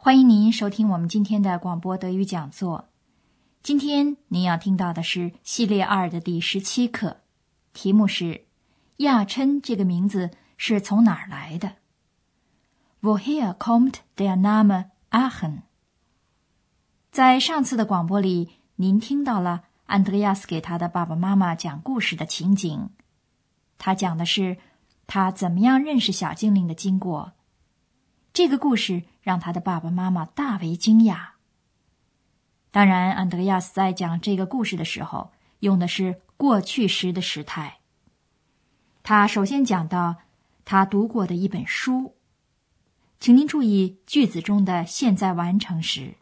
欢迎您收听我们今天的广播德语讲座。今天您要听到的是系列二的第十七课，题目是“亚琛”这个名字是从哪儿来的？Woher kommt der Name Aachen？在上次的广播里，您听到了安德烈亚斯给他的爸爸妈妈讲故事的情景。他讲的是他怎么样认识小精灵的经过。这个故事让他的爸爸妈妈大为惊讶。当然，安德烈亚斯在讲这个故事的时候，用的是过去时的时态。他首先讲到他读过的一本书，请您注意句子中的现在完成时，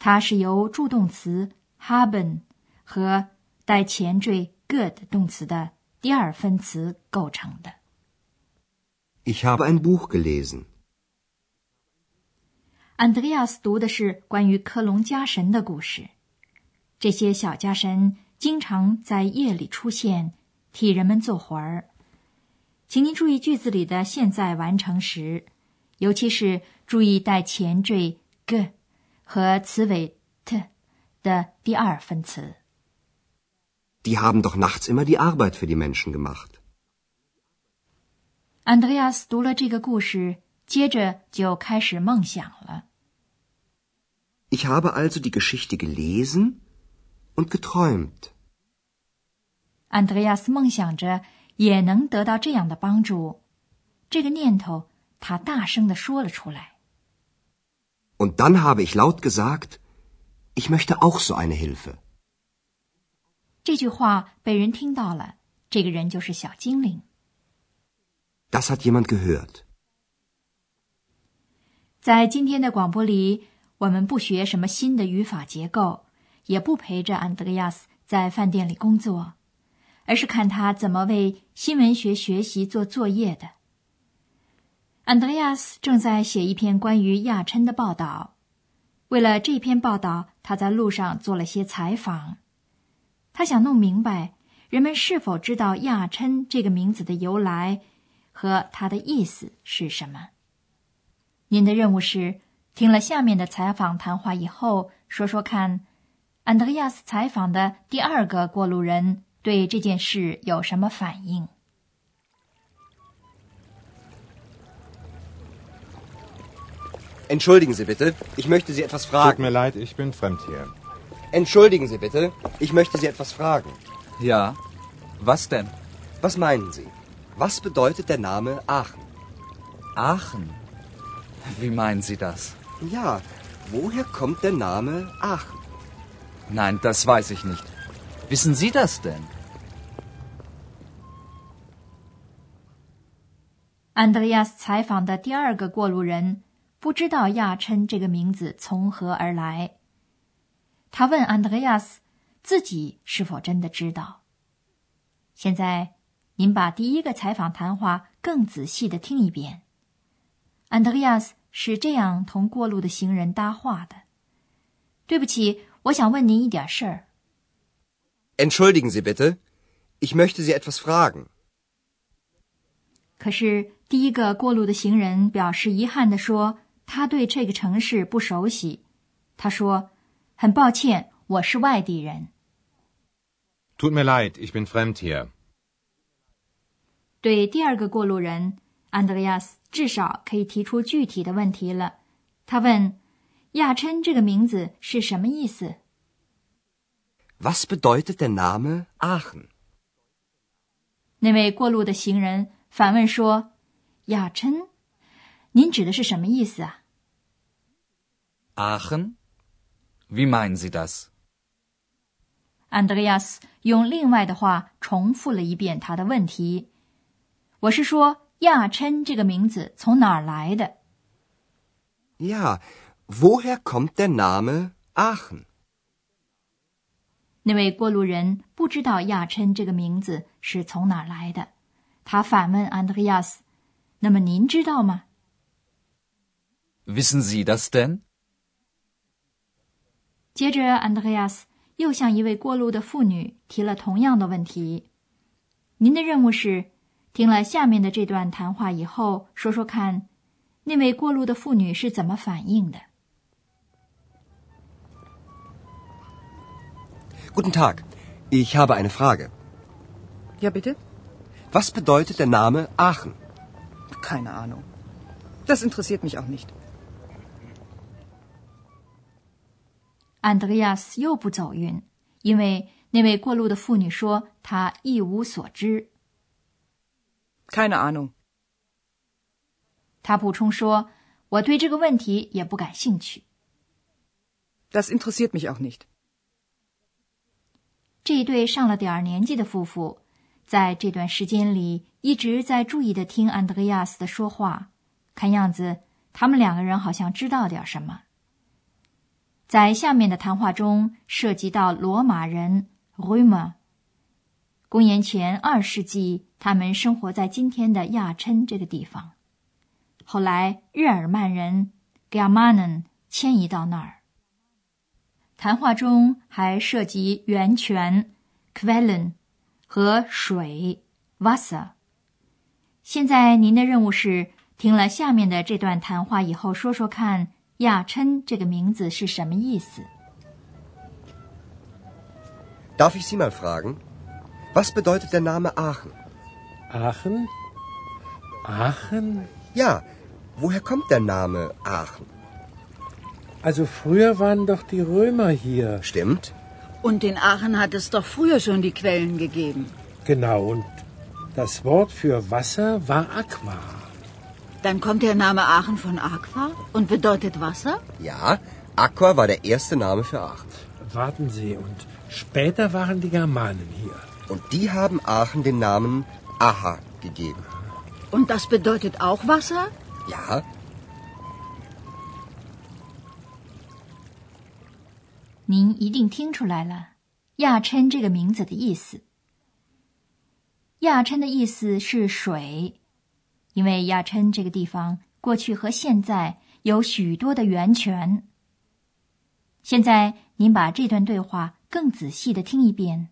它是由助动词 haben 和带前缀 good 动词的第二分词构成的。Ich habe ein Buch gelesen. 安德烈亚斯读的是关于克隆家神的故事。这些小家神经常在夜里出现，替人们做活儿。请您注意句子里的现在完成时，尤其是注意带前缀 g 和词尾 t 的第二分词。Die haben doch nachts immer die Arbeit für die Menschen gemacht. 安德烈亚斯读了这个故事，接着就开始梦想了。Ich habe also die Geschichte gelesen und geträumt. 安德烈亚斯梦想着也能得到这样的帮助，这个念头他大声的说了出来。Und dann habe ich laut gesagt, ich möchte auch so eine Hilfe. 这句话被人听到了，这个人就是小精灵。Das hat jemand gehört. 在今天的广播里。我们不学什么新的语法结构，也不陪着安德烈亚斯在饭店里工作，而是看他怎么为新闻学学习做作业的。安德烈亚斯正在写一篇关于亚琛的报道，为了这篇报道，他在路上做了些采访。他想弄明白人们是否知道亚琛这个名字的由来和它的意思是什么。您的任务是。听了下面的采访谈话以后，说说看，安德烈亚斯采访的第二个过路人对这件事有什么反应？Entschuldigen Sie bitte, ich möchte Sie etwas fragen. Tut mir leid, ich bin fremd hier. Entschuldigen Sie bitte, ich möchte Sie etwas fragen. Ja, was denn? Was meinen Sie? Was bedeutet der Name Aachen? Aachen? Wie meinen Sie das? Ja, woher kommt der Name Aachen? Nein, das weiß ich nicht. Wissen Sie das denn? Andreas 采访的第二个过路人不知道亚琛这个名字从何而来。他问 Andreas 自己是否真的知道。现在，您把第一个采访谈话更仔细的听一遍。安德烈亚斯。是这样同过路的行人搭话的。对不起，我想问您一点事儿。Entschuldigen Sie bitte, ich möchte Sie etwas fragen。可是第一个过路的行人表示遗憾地说，他对这个城市不熟悉。他说：“很抱歉，我是外地人。” Tut mir leid, ich bin fremd hier。对第二个过路人。安德烈亚斯至少可以提出具体的问题了。他问：“亚琛这个名字是什么意思？”Was bedeutet der Name Aachen？那位过路的行人反问说：“亚琛，您指的是什么意思啊？”Aachen？Wie meinen Sie das？安德烈亚斯用另外的话重复了一遍他的问题：“我是说。”亚琛这个名字从哪儿来的？Ja, woher kommt der Name Aachen？那位过路人不知道亚琛这个名字是从哪儿来的，他反问安德烈亚斯：“那么您知道吗？” Wissen Sie das denn？接着，安德烈亚斯又向一位过路的妇女提了同样的问题：“您的任务是听了下面的这段谈话以后，说说看，那位过路的妇女是怎么反应的。” Guten Tag, ich habe eine Frage. Ja, bitte? Was bedeutet der Name Aachen? Keine Ahnung. Das interessiert mich auch nicht. 安德烈亚斯又不走运，因为那位过路的妇女说她一无所知。Keine Ahnung. 他补充说：“我对这个问题也不感兴趣。Das interessiert mich auch nicht. ”这一对上了点儿年纪的夫妇，在这段时间里一直在注意的听安德烈亚斯的说话，看样子他们两个人好像知道点什么。在下面的谈话中，涉及到罗马人 Römer。公元前二世纪，他们生活在今天的亚琛这个地方。后来，日耳曼人 Germanen 迁移到那儿。谈话中还涉及源泉 Quellen 和水 Wasser。现在您的任务是听了下面的这段谈话以后，说说看亚琛这个名字是什么意思。Darf ich Sie mal fragen? Was bedeutet der Name Aachen? Aachen? Aachen? Ja, woher kommt der Name Aachen? Also früher waren doch die Römer hier. Stimmt? Und in Aachen hat es doch früher schon die Quellen gegeben. Genau, und das Wort für Wasser war Aqua. Dann kommt der Name Aachen von Aqua und bedeutet Wasser? Ja, Aqua war der erste Name für Aachen. Warten Sie, und später waren die Germanen hier. Und die haben Aachen den Namen Aha gegeben. Und das bedeutet auch Wasser? Ja, 您一定听出来了，亚琛这个名字的意思。亚琛的意思是水，因为亚琛这个地方过去和现在有许多的源泉。现在您把这段对话更仔细的听一遍。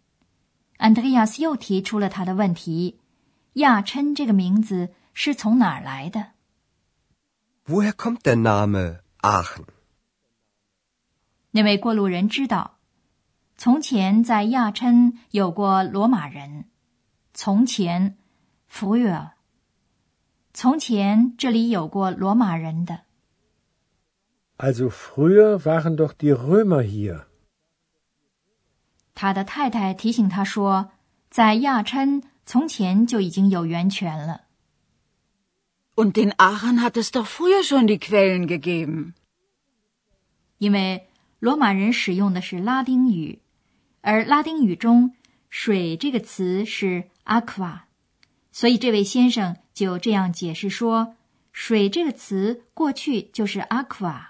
安德烈亚斯又提出了他的问题：亚琛这个名字是从哪儿来的？woher kommt der Name Aachen? 那位过路人知道，从前在亚琛有过罗马人。从前 früher，从前这里有过罗马人的。Also früher waren doch die Römer hier. 他的太太提醒他说，在亚琛从前就已经有源泉了。Und in Aachen hat es doch früher schon die Quellen gegeben. 因为罗马人使用的是拉丁语，而拉丁语中“水”这个词是 aqua，所以这位先生就这样解释说：“水这个词过去就是 aqua。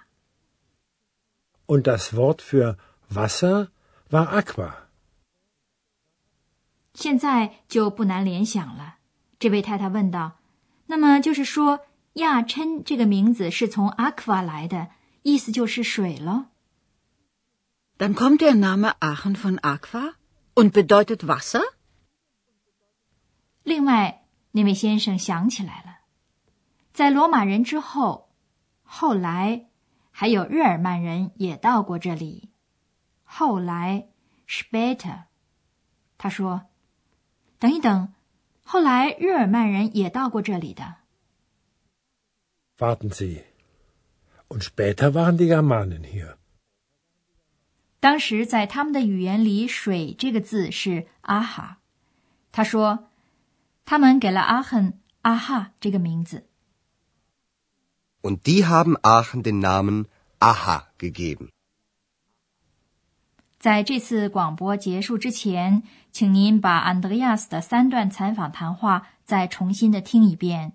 Und das Wort für Wasser war Aqua. 现在就不难联想了。这位太太问道：“那么就是说，亚琛这个名字是从 aqua 来的，意思就是水了？” Dann kommt der Name Aachen von Aqua und bedeutet Wasser? 另外，那位先生想起来了，在罗马人之后，后来还有日耳曼人也到过这里。后来 später，他说：“等一等，后来日耳曼人也到过这里的。Warten Sie. Und später waren die Germanen hier. 当时在他们的语言里，“水”这个字是阿哈。他说，他们给了阿亨阿哈这个名字。Und die haben Aachen den Namen Aha gegeben. 在这次广播结束之前，请您把安德烈亚斯的三段采访谈话再重新的听一遍。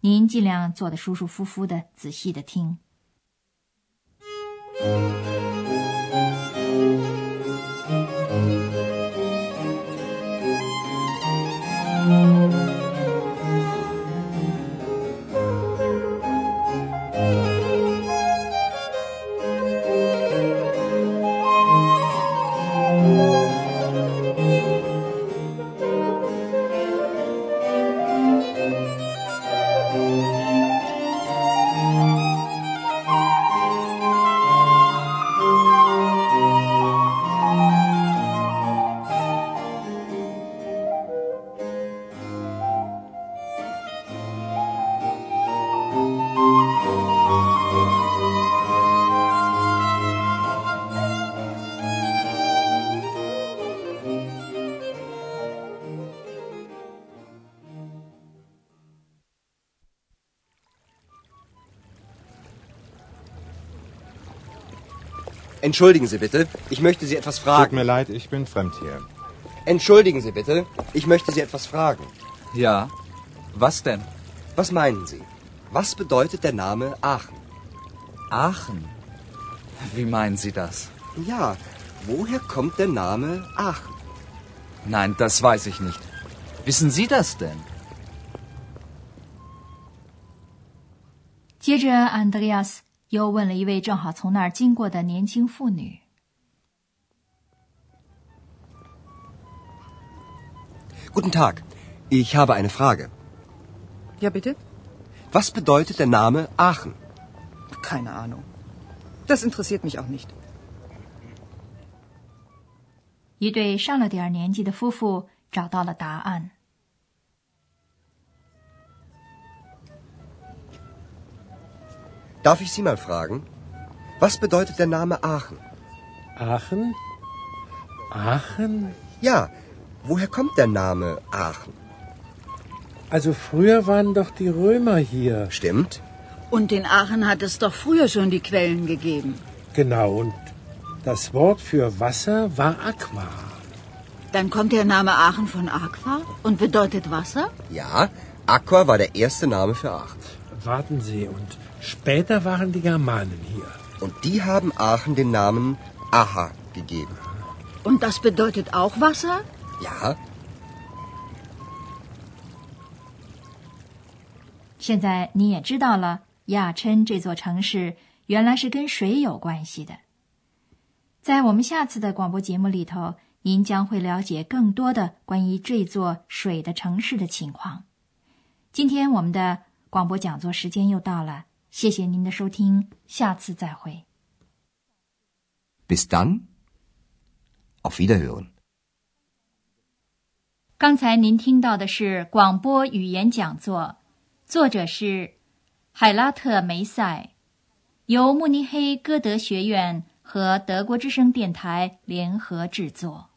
您尽量坐得舒舒服服的，仔细的听。「Entschuldigen Sie bitte, ich möchte Sie etwas Tut fragen. mir leid, ich bin fremd hier. Entschuldigen Sie bitte, ich möchte Sie etwas fragen. Ja. Was denn? Was meinen Sie? Was bedeutet der Name Aachen? Aachen. Wie meinen Sie das? Ja, woher kommt der Name Aachen? Nein, das weiß ich nicht. Wissen Sie das denn? 接着，安德烈亚斯 又问了一位正好从那儿经过的年轻妇女。Guten Tag, ich habe eine Frage. Ja, bitte? Was bedeutet der Name Aachen? Keine Ahnung. Das interessiert mich auch nicht. 一对上了点儿年纪的夫妇找到了答案。Darf ich Sie mal fragen? Was bedeutet der Name Aachen? Aachen? Aachen? Ja, woher kommt der Name Aachen? Also früher waren doch die Römer hier. Stimmt? Und in Aachen hat es doch früher schon die Quellen gegeben. Genau, und das Wort für Wasser war Aqua. Dann kommt der Name Aachen von Aqua und bedeutet Wasser? Ja, Aqua war der erste Name für Aachen. Warten Sie, und später waren die Germanen hier. Und die haben Aachen den Namen Aha gegeben. Und das bedeutet auch Wasser? Ja, 现在你也知道了，亚琛这座城市原来是跟水有关系的。在我们下次的广播节目里头，您将会了解更多的关于这座水的城市的情况。今天我们的广播讲座时间又到了，谢谢您的收听，下次再会。bis dann. Auf Wiederhören. 刚才您听到的是广播语言讲座，作者是海拉特梅塞，由慕尼黑歌德学院和德国之声电台联合制作。